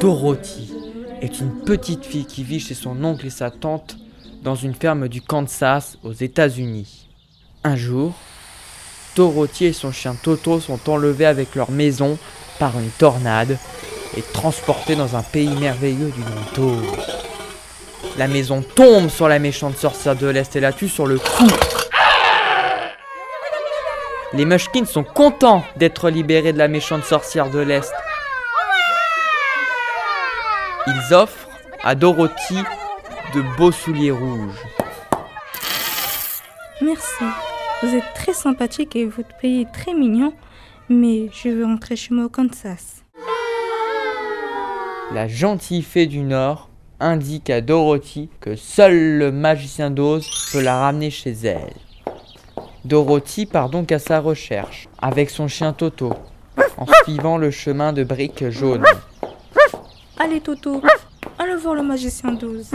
Dorothy est une petite fille qui vit chez son oncle et sa tante dans une ferme du Kansas aux États-Unis. Un jour, Dorothy et son chien Toto sont enlevés avec leur maison par une tornade et transportés dans un pays merveilleux du nom. La maison tombe sur la méchante sorcière de l'Est et la tue sur le coup. Les Mushkins sont contents d'être libérés de la méchante sorcière de l'Est. Ils offrent à Dorothy de beaux souliers rouges. Merci. Vous êtes très sympathique et votre pays est très mignon, mais je veux rentrer chez moi au Kansas. La gentille fée du Nord indique à Dorothy que seul le magicien d'Oz peut la ramener chez elle. Dorothy part donc à sa recherche avec son chien Toto en suivant le chemin de briques jaunes. Allez Toto, allons voir le magicien d'Oz.